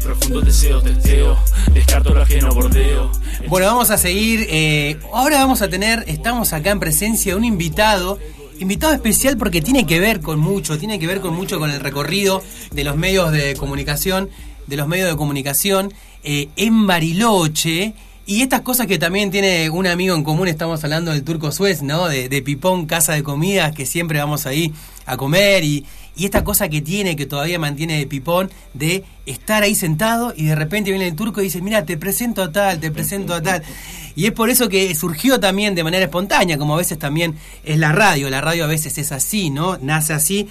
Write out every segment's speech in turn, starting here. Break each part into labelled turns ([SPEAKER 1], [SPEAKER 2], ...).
[SPEAKER 1] profundo deseo, testeo, descarto lo ajeno, bordeo.
[SPEAKER 2] Bueno, vamos a seguir. eh, ahora vamos a tener, estamos acá en presencia de un invitado. Invitado especial porque tiene que ver con mucho, tiene que ver con mucho con el recorrido de los medios de comunicación, de los medios de comunicación eh, en Bariloche. Y estas cosas que también tiene un amigo en común, estamos hablando del Turco Suez, ¿no? De, de Pipón, casa de comidas, que siempre vamos ahí a comer. Y, y esta cosa que tiene, que todavía mantiene de Pipón, de estar ahí sentado y de repente viene el turco y dice, mira, te presento a tal, te presento a tal. Y es por eso que surgió también de manera espontánea, como a veces también es la radio. La radio a veces es así, ¿no? Nace así.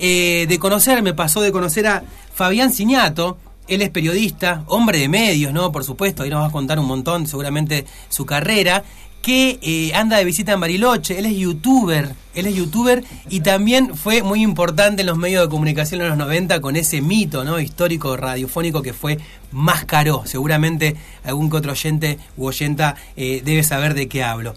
[SPEAKER 2] Eh, de conocer, me pasó de conocer a Fabián Ciñato, él es periodista, hombre de medios, ¿no? Por supuesto, ahí nos va a contar un montón, seguramente, su carrera, que eh, anda de visita en Bariloche, él es youtuber, él es youtuber y también fue muy importante en los medios de comunicación en los 90 con ese mito, ¿no? Histórico radiofónico que fue Máscaro. Seguramente algún que otro oyente u oyenta eh, debe saber de qué hablo.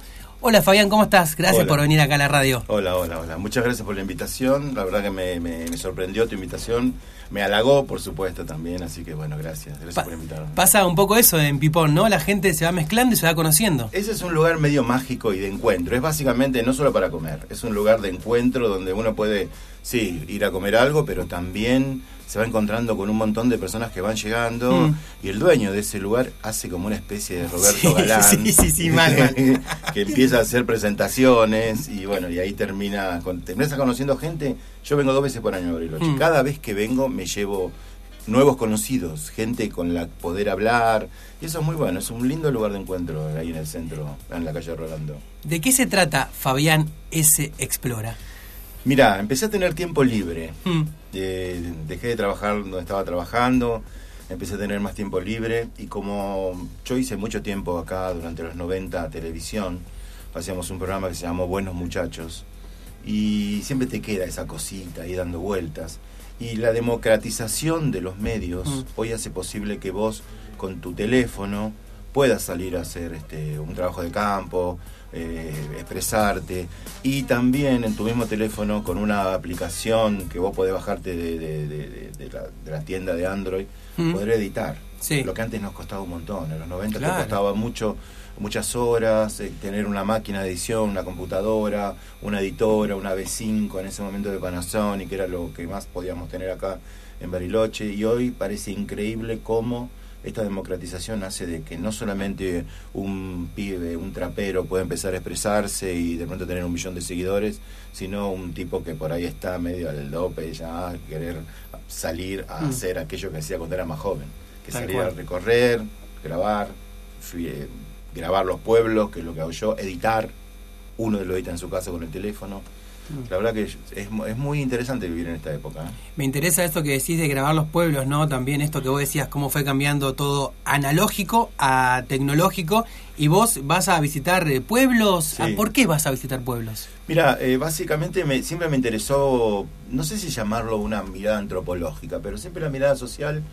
[SPEAKER 2] Hola Fabián, ¿cómo estás? Gracias
[SPEAKER 3] Hola.
[SPEAKER 2] por venir acá a la radio.
[SPEAKER 3] Hola, hola, hola. Muchas gracias por la invitación. La verdad que me, me- me sorprendió tu invitación. Me halagó, por supuesto, también. Así que bueno, gracias. Gracias
[SPEAKER 2] Pa-
[SPEAKER 3] por invitarme.
[SPEAKER 2] pasa un poco eso en Pipón, ¿no? La gente se va mezclando y se va conociendo.
[SPEAKER 3] Ese es un lugar medio mágico y de encuentro. Es básicamente no solo para comer, es un lugar de encuentro donde uno puede, sí, ir a comer algo, pero también se va encontrando con un montón de personas que van llegando
[SPEAKER 2] Mm.
[SPEAKER 3] y el dueño de ese lugar hace como una especie de Roberto
[SPEAKER 2] Sí,
[SPEAKER 3] Galán.
[SPEAKER 2] sí, sí, sí, mal, mal.
[SPEAKER 3] que empieza a hacer presentaciones y bueno, y ahí termina, con, terminas conociendo gente. Yo vengo dos veces por año a Bariloche.
[SPEAKER 2] Mm.
[SPEAKER 3] Cada vez que vengo me llevo nuevos conocidos, gente con la que poder hablar. Y eso es muy bueno, es un lindo lugar de encuentro ahí en el centro, en la calle Rolando.
[SPEAKER 2] ¿De qué se trata Fabián S. Explora?
[SPEAKER 3] Mira, empecé a tener tiempo libre.
[SPEAKER 2] Mm.
[SPEAKER 3] Eh, dejé de trabajar donde estaba trabajando, empecé a tener más tiempo libre y como yo hice mucho tiempo acá durante los 90 televisión, hacíamos un programa que se llamó Buenos Muchachos y siempre te queda esa cosita ahí dando vueltas. Y la democratización de los medios
[SPEAKER 2] Mm.
[SPEAKER 3] hoy hace posible que vos con tu teléfono puedas salir a hacer este, un trabajo de campo, eh, expresarte y también en tu mismo teléfono con una aplicación que vos podés bajarte de, la, de la tienda de Android,
[SPEAKER 2] Mm.
[SPEAKER 3] poder editar.
[SPEAKER 2] Sí.
[SPEAKER 3] Lo que antes nos costaba un montón, en los 90
[SPEAKER 2] Claro.
[SPEAKER 3] te costaba mucho, muchas horas, eh, tener una máquina de edición, una computadora, una editora, una B5 en ese momento de Panasonic, que era lo que más podíamos tener acá en Bariloche, y hoy parece increíble cómo esta democratización hace de que no solamente un pibe, un trapero puede empezar a expresarse y de pronto tener un millón de seguidores, sino un tipo que por ahí está medio al dope ya a querer salir a
[SPEAKER 2] Mm.
[SPEAKER 3] hacer aquello que hacía cuando era más joven, que
[SPEAKER 2] Tal
[SPEAKER 3] salir
[SPEAKER 2] cual.
[SPEAKER 3] a recorrer, grabar, eh, grabar los pueblos, que es lo que hago yo, editar, uno lo edita en su casa con el teléfono. La verdad que es, es mu- es muy interesante vivir en esta época. ¿eh?
[SPEAKER 2] Me interesa esto que decís de grabar los pueblos, ¿no? También esto que vos decías, cómo fue cambiando todo analógico a tecnológico. Y vos vas a visitar eh, pueblos.
[SPEAKER 3] Sí.
[SPEAKER 2] Ah, ¿Por qué vas a visitar pueblos?
[SPEAKER 3] Mira, eh, básicamente me, siempre me interesó, no sé si llamarlo una mirada antropológica, pero siempre la mirada social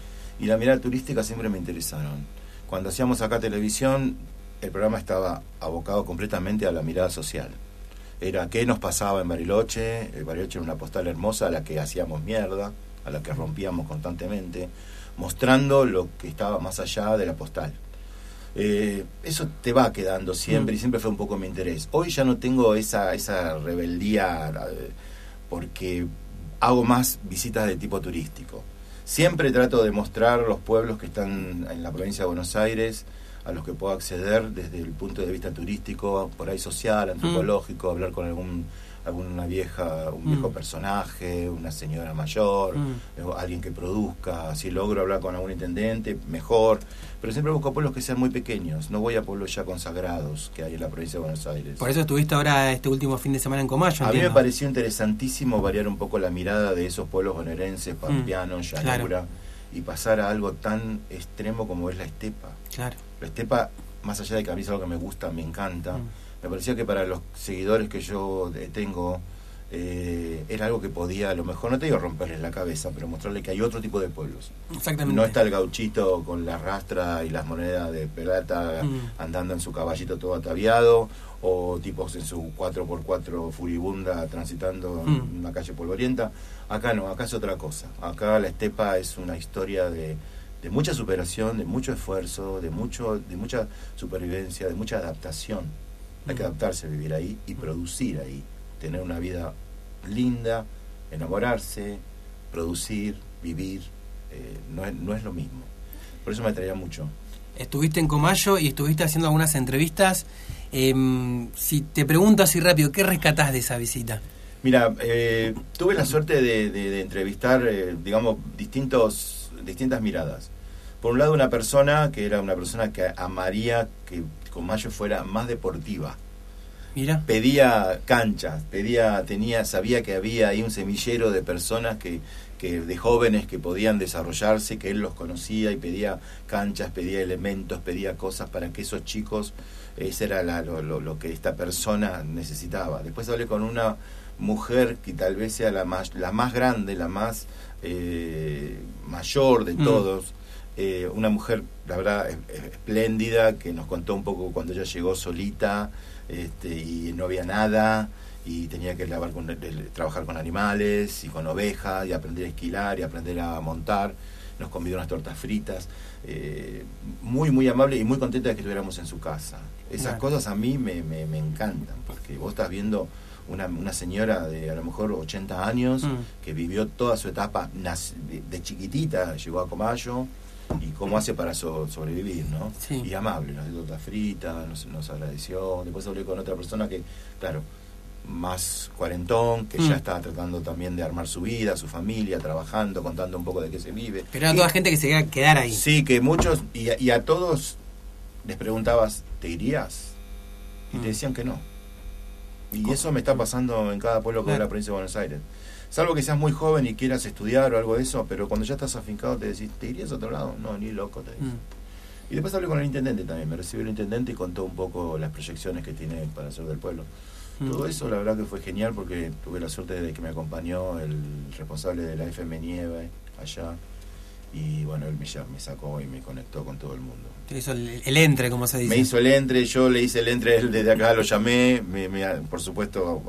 [SPEAKER 3] y la mirada turística siempre me interesaron. Cuando hacíamos acá televisión, el programa estaba abocado completamente a la mirada social. Era qué nos pasaba en Bariloche, eh, Bariloche era una postal hermosa a la que hacíamos mierda, a la que rompíamos constantemente, mostrando lo que estaba más allá de la postal. Eh, eso te va quedando siempre
[SPEAKER 2] Mm.
[SPEAKER 3] y siempre fue un poco mi interés. Hoy ya no tengo esa, esa rebeldía eh, porque hago más visitas de tipo turístico. Siempre trato de mostrar los pueblos que están en la provincia de Buenos Aires, a los que puedo acceder desde el punto de vista turístico, por ahí social, antropológico, hablar con algún alguna vieja, un viejo
[SPEAKER 2] Mm.
[SPEAKER 3] personaje, una señora mayor,
[SPEAKER 2] Mm.
[SPEAKER 3] eh, alguien que produzca, si logro hablar con algún intendente, mejor, pero siempre busco pueblos que sean muy pequeños, no voy a pueblos ya consagrados que hay en la provincia de Buenos Aires.
[SPEAKER 2] Por eso estuviste ahora este último fin de semana en Comayo.
[SPEAKER 3] a mí me
[SPEAKER 2] entiendo.
[SPEAKER 3] pareció interesantísimo variar un poco la mirada de esos pueblos bonaerenses, pampeanos,
[SPEAKER 2] claro.
[SPEAKER 3] llanura, y pasar a algo tan extremo como es la estepa.
[SPEAKER 2] Claro.
[SPEAKER 3] La estepa, más allá de que a mí es algo que me gusta, me encanta,
[SPEAKER 2] Mm.
[SPEAKER 3] me parecía que para los seguidores que yo eh, tengo eh, era algo que podía, a lo mejor, no te digo romperles la cabeza, pero mostrarle que hay otro tipo de pueblos.
[SPEAKER 2] Exactamente.
[SPEAKER 3] No está el gauchito con la rastra y las monedas de plata
[SPEAKER 2] Mm.
[SPEAKER 3] andando en su caballito todo ataviado, o tipos en su 4x4 furibunda transitando
[SPEAKER 2] Mm.
[SPEAKER 3] en una calle polvorienta. Acá no, acá es otra cosa. Acá la estepa es una historia de de mucha superación, de mucho esfuerzo, de mucho, de mucha supervivencia, de mucha adaptación. Hay que adaptarse a vivir ahí y producir ahí, tener una vida linda, enamorarse, producir, vivir, eh, no, es, no es lo mismo. Por eso me atraía mucho.
[SPEAKER 2] Estuviste en Comayo y estuviste haciendo algunas entrevistas. Em, si te pregunto así rápido, ¿qué rescatás de esa visita?
[SPEAKER 3] Mira, eh, tuve la suerte de, de- de entrevistar, eh, digamos, distintos, distintas miradas. Por un lado, una persona que era una persona que amaría que Comayo fuera más deportiva.
[SPEAKER 2] Mira.
[SPEAKER 3] Pedía canchas, pedía, tenía, sabía que había ahí un semillero de personas que, que de jóvenes que podían desarrollarse, que él los conocía y pedía canchas, pedía elementos, pedía cosas para que esos chicos, ese era la- lo, lo- lo que esta persona necesitaba. Después hablé con una mujer que tal vez sea la más, la más grande, la más eh, mayor de
[SPEAKER 2] Mm.
[SPEAKER 3] todos, eh, una mujer, la verdad, es- es espléndida, que nos contó un poco cuando ella llegó solita este, y no había nada y tenía que lavar con, el- trabajar con animales y con ovejas y aprender a esquilar y aprender a montar. Nos convidó unas tortas fritas. eh, muy, muy amable y muy contenta de que estuviéramos en su casa. Esas
[SPEAKER 2] Claro.
[SPEAKER 3] cosas a mí me, me, me encantan, porque vos estás viendo una, una señora de a lo mejor 80 años
[SPEAKER 2] Mm.
[SPEAKER 3] que vivió toda su etapa de, de chiquitita, llegó a Comayo y cómo hace para so- sobrevivir, ¿no?
[SPEAKER 2] Sí.
[SPEAKER 3] Y amable, nos dio torta frita, nos, nos agradeció. Después hablé con otra persona que, claro, más cuarentón, que
[SPEAKER 2] Mm.
[SPEAKER 3] ya estaba tratando también de armar su vida, su familia, trabajando, contando un poco de qué se vive.
[SPEAKER 2] Pero era
[SPEAKER 3] Y-
[SPEAKER 2] toda gente que se quería quedar ahí.
[SPEAKER 3] Sí, que muchos, y y a todos les preguntabas, ¿te irías? Y
[SPEAKER 2] Mm.
[SPEAKER 3] te decían que no. Y eso me está pasando en cada pueblo que a la
[SPEAKER 2] Claro.
[SPEAKER 3] provincia de Buenos Aires. Salvo que seas muy joven y quieras estudiar o algo de eso, pero cuando ya estás afincado te decís, ¿te irías a otro lado? No, ni loco te dicen.
[SPEAKER 2] Mm.
[SPEAKER 3] Y después hablé con el intendente también, me recibió el intendente y contó un poco las proyecciones que tiene para hacer del pueblo.
[SPEAKER 2] Mm.
[SPEAKER 3] Todo eso la verdad que fue genial porque tuve la suerte de que me acompañó el responsable de la FM Nieve allá y bueno, él me, me sacó y me conectó con todo el mundo.
[SPEAKER 2] Te hizo el, el entre, como se dice.
[SPEAKER 3] Me hizo el entre, yo le hice el entre, él desde acá lo llamé, me- me- por supuesto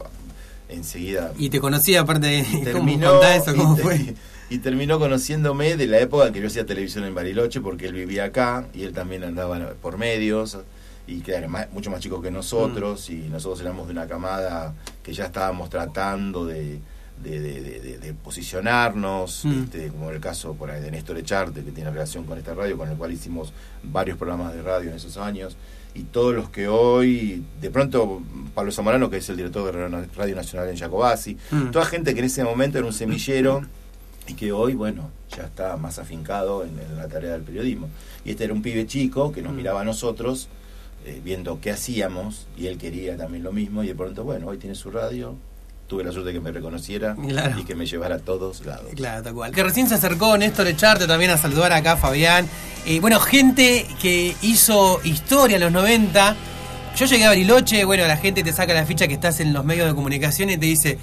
[SPEAKER 3] enseguida
[SPEAKER 2] Y te conocía aparte. ¿Cómo
[SPEAKER 3] terminó
[SPEAKER 2] contá eso? ¿Cómo
[SPEAKER 3] y,
[SPEAKER 2] fue?
[SPEAKER 3] y terminó conociéndome de la época en que yo hacía televisión en Bariloche porque él vivía acá y él también andaba por medios y que era más- mucho más chico que nosotros y nosotros éramos de una camada que ya estábamos tratando de, de, de- de- de- de posicionarnos,
[SPEAKER 2] Mm.
[SPEAKER 3] este, como el caso por ahí de Néstor Echarte que tiene relación con esta radio con el cual hicimos varios programas de radio en esos años y todos los que hoy, de pronto Pablo Zamorano que es el director de Radio Nacional en Jacobasi,
[SPEAKER 2] Mm.
[SPEAKER 3] toda gente que en ese momento era un semillero y que hoy, bueno, ya está más afincado en, en la tarea del periodismo. Y este era un pibe chico que nos
[SPEAKER 2] Mm.
[SPEAKER 3] miraba a nosotros, eh, viendo qué hacíamos, y él quería también lo mismo, y de pronto, bueno, hoy tiene su radio, tuve la suerte de que me reconociera
[SPEAKER 2] Claro.
[SPEAKER 3] y que me llevara a todos lados.
[SPEAKER 2] Claro, tal cual. Que recién se acercó Néstor Echarte también a saludar acá Fabián. Eh, bueno, gente que hizo historia en los 90. Yo llegué a Bariloche, bueno, la gente te saca la ficha que estás en los medios de comunicación y te dice,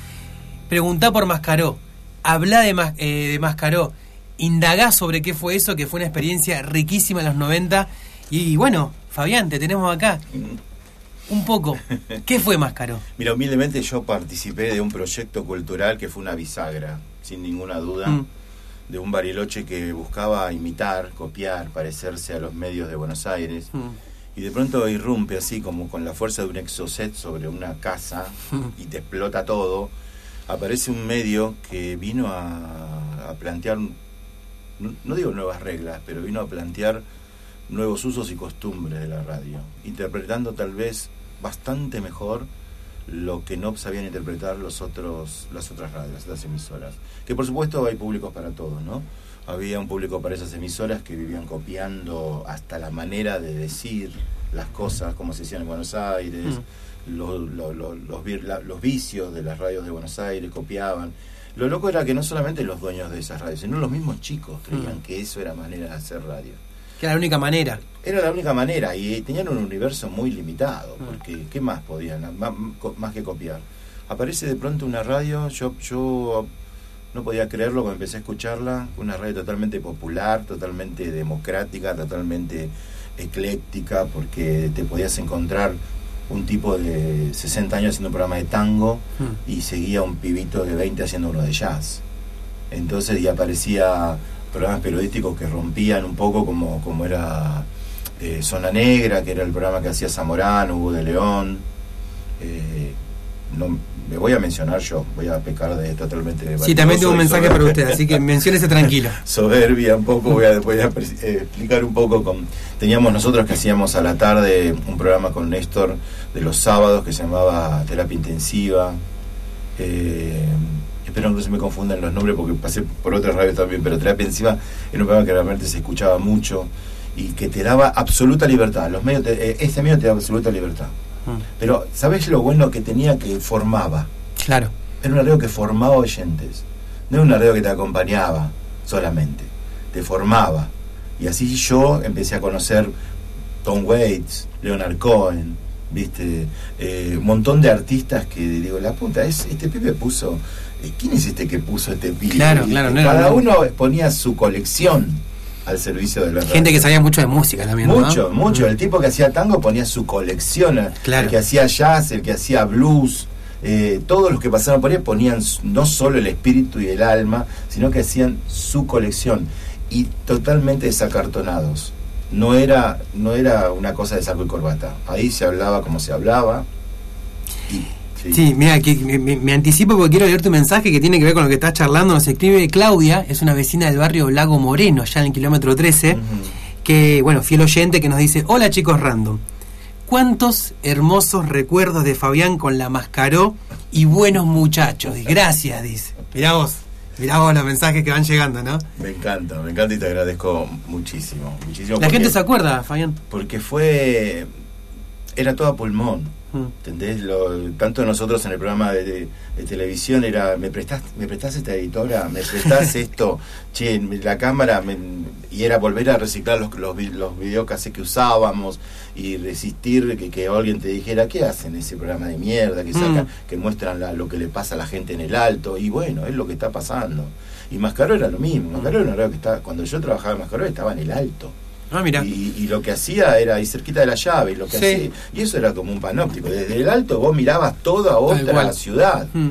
[SPEAKER 2] preguntá por Mascaró, habla de, Mas- eh, de Mascaró, indagá sobre qué fue eso, que fue una experiencia riquísima en los 90. Y, bueno, Fabián, te tenemos acá. Un poco. ¿Qué fue Mascaró?
[SPEAKER 3] Mira, humildemente yo participé de un proyecto cultural que fue una bisagra, sin ninguna duda,
[SPEAKER 2] Mm.
[SPEAKER 3] de un bariloche que buscaba imitar, copiar, parecerse a los medios de Buenos Aires.
[SPEAKER 2] Mm.
[SPEAKER 3] Y de pronto irrumpe así como con la fuerza de un exocet sobre una casa y te explota todo. Aparece un medio que vino a, a plantear, no, no digo nuevas reglas, pero vino a plantear nuevos usos y costumbres de la radio, interpretando tal vez bastante mejor lo que no sabían interpretar los otros, las otras radios, las otras emisoras. Que por supuesto hay públicos para todos, ¿no? Había un público para esas emisoras que vivían copiando hasta la manera de decir las cosas, como se decían en Buenos Aires, los, los, los, los vicios de las radios de Buenos Aires, copiaban. Lo loco era que no solamente los dueños de esas radios, sino los mismos chicos creían
[SPEAKER 2] Mm.
[SPEAKER 3] que eso era manera de hacer radio.
[SPEAKER 2] Que era la única manera.
[SPEAKER 3] Era la única manera y tenían un universo muy limitado,
[SPEAKER 2] Mm.
[SPEAKER 3] porque ¿qué más podían? Má- co- Más, que copiar. Aparece de pronto una radio, yo, yo no podía creerlo cuando empecé a escucharla, una radio totalmente popular, totalmente democrática, totalmente ecléctica, porque te podías encontrar un tipo de 60 años haciendo un programa de tango
[SPEAKER 2] Mm.
[SPEAKER 3] y seguía un pibito de 20 haciendo uno de jazz. Entonces, y aparecía programas periodísticos que rompían un poco como, como era eh, Zona Negra, que era el programa que hacía Zamorano, Hugo de León. Eh, no, me voy a mencionar yo, voy a pecar de totalmente...
[SPEAKER 2] Sí, también tengo un mensaje para usted, así que menciónese tranquilo.
[SPEAKER 3] Soberbia un poco, voy a, voy a eh, explicar un poco. con Teníamos nosotros que hacíamos a la tarde un programa con Néstor de los sábados que se llamaba Terapia Intensiva. Eh, espero que no se me confundan los nombres porque pasé por otras radios también, pero Terapia Intensiva era un programa que realmente se escuchaba mucho y que te daba absoluta libertad. Los medios te, eh, este medio te da absoluta libertad. Mm. Pero, ¿sabes lo bueno que tenía que formaba?
[SPEAKER 2] Claro.
[SPEAKER 3] Era un radio que formaba oyentes. No era un radio que te acompañaba solamente. Te formaba. Y así yo empecé a conocer Tom Waits, Leonard Cohen, viste, eh, un montón de artistas que digo, la puta, es, este pibe puso, eh, ¿quién es este que puso este pibe?
[SPEAKER 2] Claro, claro,
[SPEAKER 3] Cada uno ponía su colección al servicio de la
[SPEAKER 2] Gente que sabía mucho de música también.
[SPEAKER 3] Mucho, mucho. El tipo que hacía tango ponía su colección. El que hacía jazz, el que hacía blues. Eh, todos los que pasaron por ahí ponían no solo el espíritu y el alma, sino que hacían su colección. Y totalmente desacartonados. No era, no era una cosa de saco y corbata. Ahí se hablaba como se hablaba.
[SPEAKER 2] Y Sí, mira, que me, anticipo porque quiero leer tu mensaje que tiene que ver con lo que estás charlando. Nos escribe Claudia, es una vecina del barrio Lago Moreno, ya en el kilómetro 13, que, bueno, fiel oyente que nos dice, hola chicos random, ¿cuántos hermosos recuerdos de Fabián con la mascaró y buenos muchachos? Gracias, dice. Mirá vos. Mirá vos los mensajes que van llegando, ¿no?
[SPEAKER 3] Me encanta, me encanta y te agradezco muchísimo. muchísimo
[SPEAKER 2] la gente se acuerda, Fabián.
[SPEAKER 3] Porque fue. Era todo a pulmón ¿Entendés? Lo, tanto nosotros en el programa de, televisión era, ¿me prestás, ¿me prestás esta editora? ¿Me prestás esto? Che, la cámara, y era volver a reciclar los, los, los que usábamos y resistir que, que, alguien te dijera, ¿qué hacen ese programa de mierda que sacan, que muestran lo que le pasa a la gente en el alto? Y bueno, es lo que está pasando. Y Mascaró era lo mismo, Mascaró era que está, cuando yo trabajaba en Mascaró estaba en el alto.
[SPEAKER 2] Ah, mira.
[SPEAKER 3] Y, lo que hacía era ahí cerquita de la llave, y lo que hacía, y eso era como un panóptico. Desde el alto vos mirabas toda otra ciudad. Mm.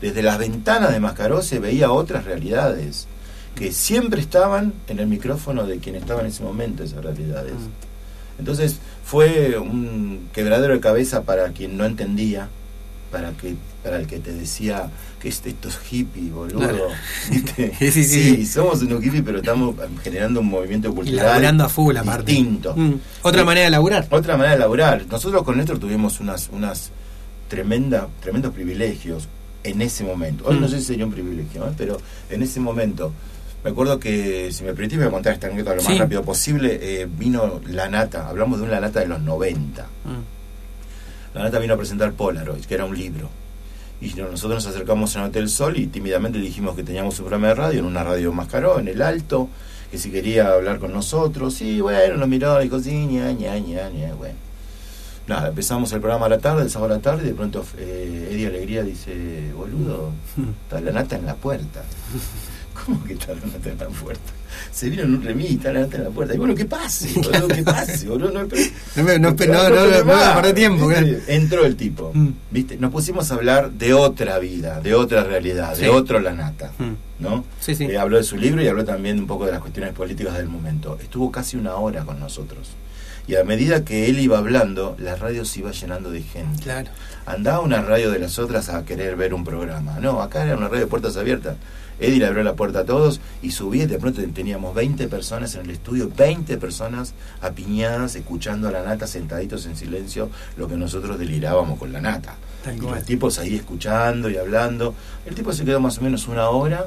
[SPEAKER 3] Desde las ventanas de Mascaró se veía otras realidades que siempre estaban en el micrófono de quien estaba en ese momento esas realidades. Mm. Entonces fue un quebradero de cabeza para quien no entendía, para que para el que te decía que es estos hippies, boludo.
[SPEAKER 2] Sí, sí, sí.
[SPEAKER 3] somos unos hippies, pero estamos generando un movimiento cultural
[SPEAKER 2] a full,
[SPEAKER 3] distinto.
[SPEAKER 2] Mm. Otra manera de laburar.
[SPEAKER 3] Otra manera de laburar. Nosotros con Néstor tuvimos unas, unas tremenda, tremendos privilegios en ese momento. Hoy no mm. sé si sería un privilegio, ¿eh? pero en ese momento. Me acuerdo que, si me permitís, voy a contar esta anécdota lo más rápido posible. Eh, vino La Nata, hablamos de una Nata de los 90. Mm. La Nata vino a presentar Polaroid, que era un libro y nosotros nos acercamos en Hotel Sol y tímidamente le dijimos que teníamos un programa de radio en una radio más caro, en el alto, que si quería hablar con nosotros. Sí, bueno, nos miró y dijo, sí, ña, ña, ña, ña, bueno. Nada, empezamos el programa a la tarde, el sábado a la tarde, y de pronto eh, Eddie Alegría dice, boludo, está la nata en la puerta. ¿Cómo que está la nata en la puerta? se vino en un remis, está la en la puerta. Y bueno, ¿qué pase? Boludo, ¿Qué pase? Boludo? No,
[SPEAKER 2] no, no, no, tiempo.
[SPEAKER 3] Entró el tipo, mm. ¿viste? Nos pusimos a hablar de otra vida, de otra realidad, de otro Lanata, mm. ¿no?
[SPEAKER 2] Sí, sí.
[SPEAKER 3] Eh, habló de su libro y habló también un poco de las cuestiones políticas del momento. Estuvo casi una hora con nosotros. Y a medida que él iba hablando, la radio se iba llenando de gente.
[SPEAKER 2] Claro.
[SPEAKER 3] Andaba una radio de las otras a querer ver un programa. No, acá era una radio de puertas abiertas. Eddie le abrió la puerta a todos y subí, de pronto teníamos 20 personas en el estudio, 20 personas apiñadas, escuchando a la nata, sentaditos en silencio, lo que nosotros delirábamos con la nata. Y los tipos ahí escuchando y hablando. El tipo se quedó más o menos una hora.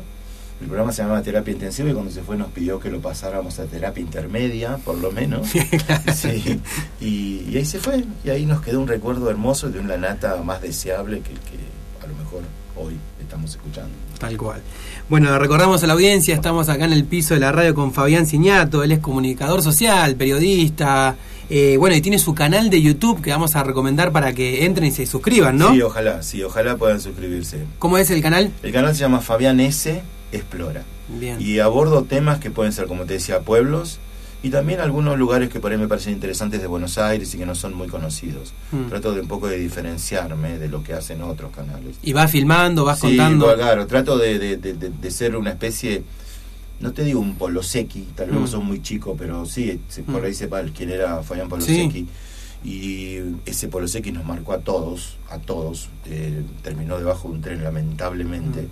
[SPEAKER 3] El programa se llamaba Terapia Intensiva y cuando se fue nos pidió que lo pasáramos a terapia intermedia, por lo menos. sí. y, ahí se fue. Y ahí nos quedó un recuerdo hermoso de una nata más deseable que, que a lo mejor hoy estamos escuchando.
[SPEAKER 2] Tal cual. Bueno, recordamos a la audiencia, estamos acá en el piso de la radio con Fabián Ciñato, él es comunicador social, periodista, eh, bueno, y tiene su canal de YouTube que vamos a recomendar para que entren y se suscriban, ¿no?
[SPEAKER 3] Sí, ojalá, sí, ojalá puedan suscribirse.
[SPEAKER 2] ¿Cómo es el canal?
[SPEAKER 3] El canal se llama Fabián S. Explora.
[SPEAKER 2] Bien.
[SPEAKER 3] Y abordo temas que pueden ser, como te decía, pueblos, y también algunos lugares que por ahí me parecen interesantes de Buenos Aires y que no son muy conocidos. Hmm. Trato de un poco de diferenciarme de lo que hacen otros canales.
[SPEAKER 2] ¿Y vas filmando, vas
[SPEAKER 3] sí,
[SPEAKER 2] contando?
[SPEAKER 3] claro, trato de, de, de, ser una especie no te digo un Polosecchi, tal vez
[SPEAKER 2] Mm.
[SPEAKER 3] sos muy chico, pero sí, por
[SPEAKER 2] Mm.
[SPEAKER 3] ahí sepa quién era Fabián Polosecchi. Y ese Polosecchi nos marcó a todos, a todos. Eh, terminó debajo de un tren, lamentablemente.
[SPEAKER 2] Mm.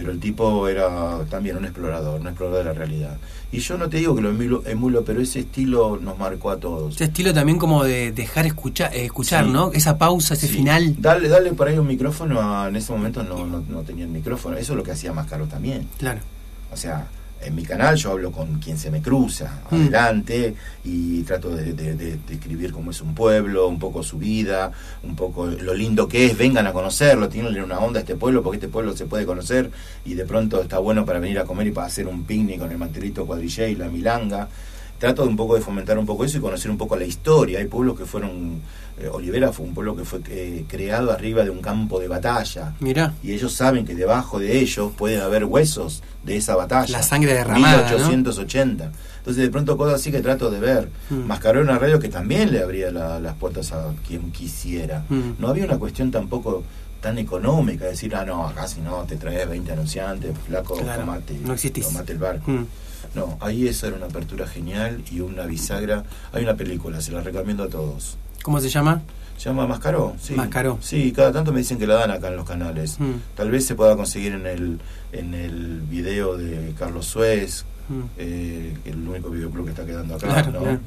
[SPEAKER 3] Pero el tipo era también un explorador, un explorador de la realidad. Y yo no te digo que lo emulo, emulo, pero ese estilo nos marcó a todos.
[SPEAKER 2] Ese estilo también como de dejar escuchar, eh, escuchar
[SPEAKER 3] Sí.
[SPEAKER 2] ¿no? Esa pausa, ese
[SPEAKER 3] Sí.
[SPEAKER 2] final.
[SPEAKER 3] Dale, dale por ahí un micrófono. a- en ese momento no, no, no tenía el micrófono. Eso es lo que hacía Mascaro también.
[SPEAKER 2] Claro.
[SPEAKER 3] O sea, en mi canal yo hablo con quien se me cruza,
[SPEAKER 2] Mm.
[SPEAKER 3] adelante, y trato de, de- de- de escribir cómo es un pueblo, un poco su vida, un poco lo lindo que es, vengan a conocerlo, tienen una onda a este pueblo, porque este pueblo se puede conocer y de pronto está bueno para venir a comer y para hacer un picnic con el mantelito cuadrillé y la milanga. Trato de un poco de fomentar un poco eso y conocer un poco la historia. Hay pueblos que fueron, eh, Olivera fue un pueblo que fue eh, creado arriba de un campo de batalla
[SPEAKER 2] Mirá.
[SPEAKER 3] y ellos saben que debajo de ellos pueden haber huesos de esa batalla.
[SPEAKER 2] La sangre derramada,
[SPEAKER 3] 1880. Entonces de pronto cosas así que trato de ver.
[SPEAKER 2] Mm.
[SPEAKER 3] Mascaró una radio que también le abría la- las puertas a quien quisiera.
[SPEAKER 2] Mm.
[SPEAKER 3] No había una cuestión tampoco tan económica, decir, ah, no, acá si no te traes 20 anunciantes, flaco,
[SPEAKER 2] Claro,
[SPEAKER 3] tomate,
[SPEAKER 2] no
[SPEAKER 3] tomate el barco.
[SPEAKER 2] Mm.
[SPEAKER 3] No, ahí esa era una apertura genial y una bisagra. Hay una película, se la recomiendo a todos.
[SPEAKER 2] ¿Cómo se llama?
[SPEAKER 3] Se llama Mascaró, sí.
[SPEAKER 2] Mascaró.
[SPEAKER 3] Sí, cada tanto me dicen que la dan acá en los canales.
[SPEAKER 2] Mm.
[SPEAKER 3] Tal vez se pueda conseguir en el, en el video de Carlos Suez,
[SPEAKER 2] Mm.
[SPEAKER 3] eh, el único videoclub que está quedando acá,
[SPEAKER 2] Claro,
[SPEAKER 3] ¿no?
[SPEAKER 2] claro.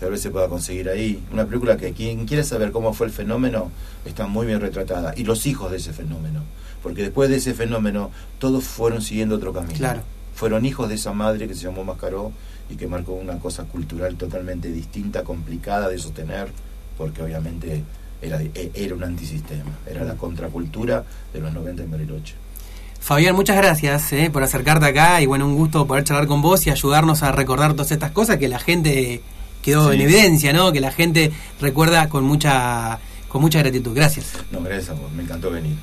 [SPEAKER 3] Tal vez se pueda conseguir ahí. Una película que quien quiera saber cómo fue el fenómeno está muy bien retratada. Y los hijos de ese fenómeno. Porque después de ese fenómeno, todos fueron siguiendo otro camino.
[SPEAKER 2] Claro.
[SPEAKER 3] Fueron hijos de esa madre que se llamó Mascaró y que marcó una cosa cultural totalmente distinta, complicada de sostener, porque obviamente era, era un antisistema, era la contracultura de los 90 en Bariloche.
[SPEAKER 2] Fabián, muchas gracias eh, por acercarte acá y bueno, un gusto poder charlar con vos y ayudarnos a recordar todas estas cosas que la gente quedó
[SPEAKER 3] Sí.
[SPEAKER 2] en evidencia, ¿no? Que la gente recuerda con mucha con mucha gratitud. Gracias.
[SPEAKER 3] No, gracias a vos, me encantó venir.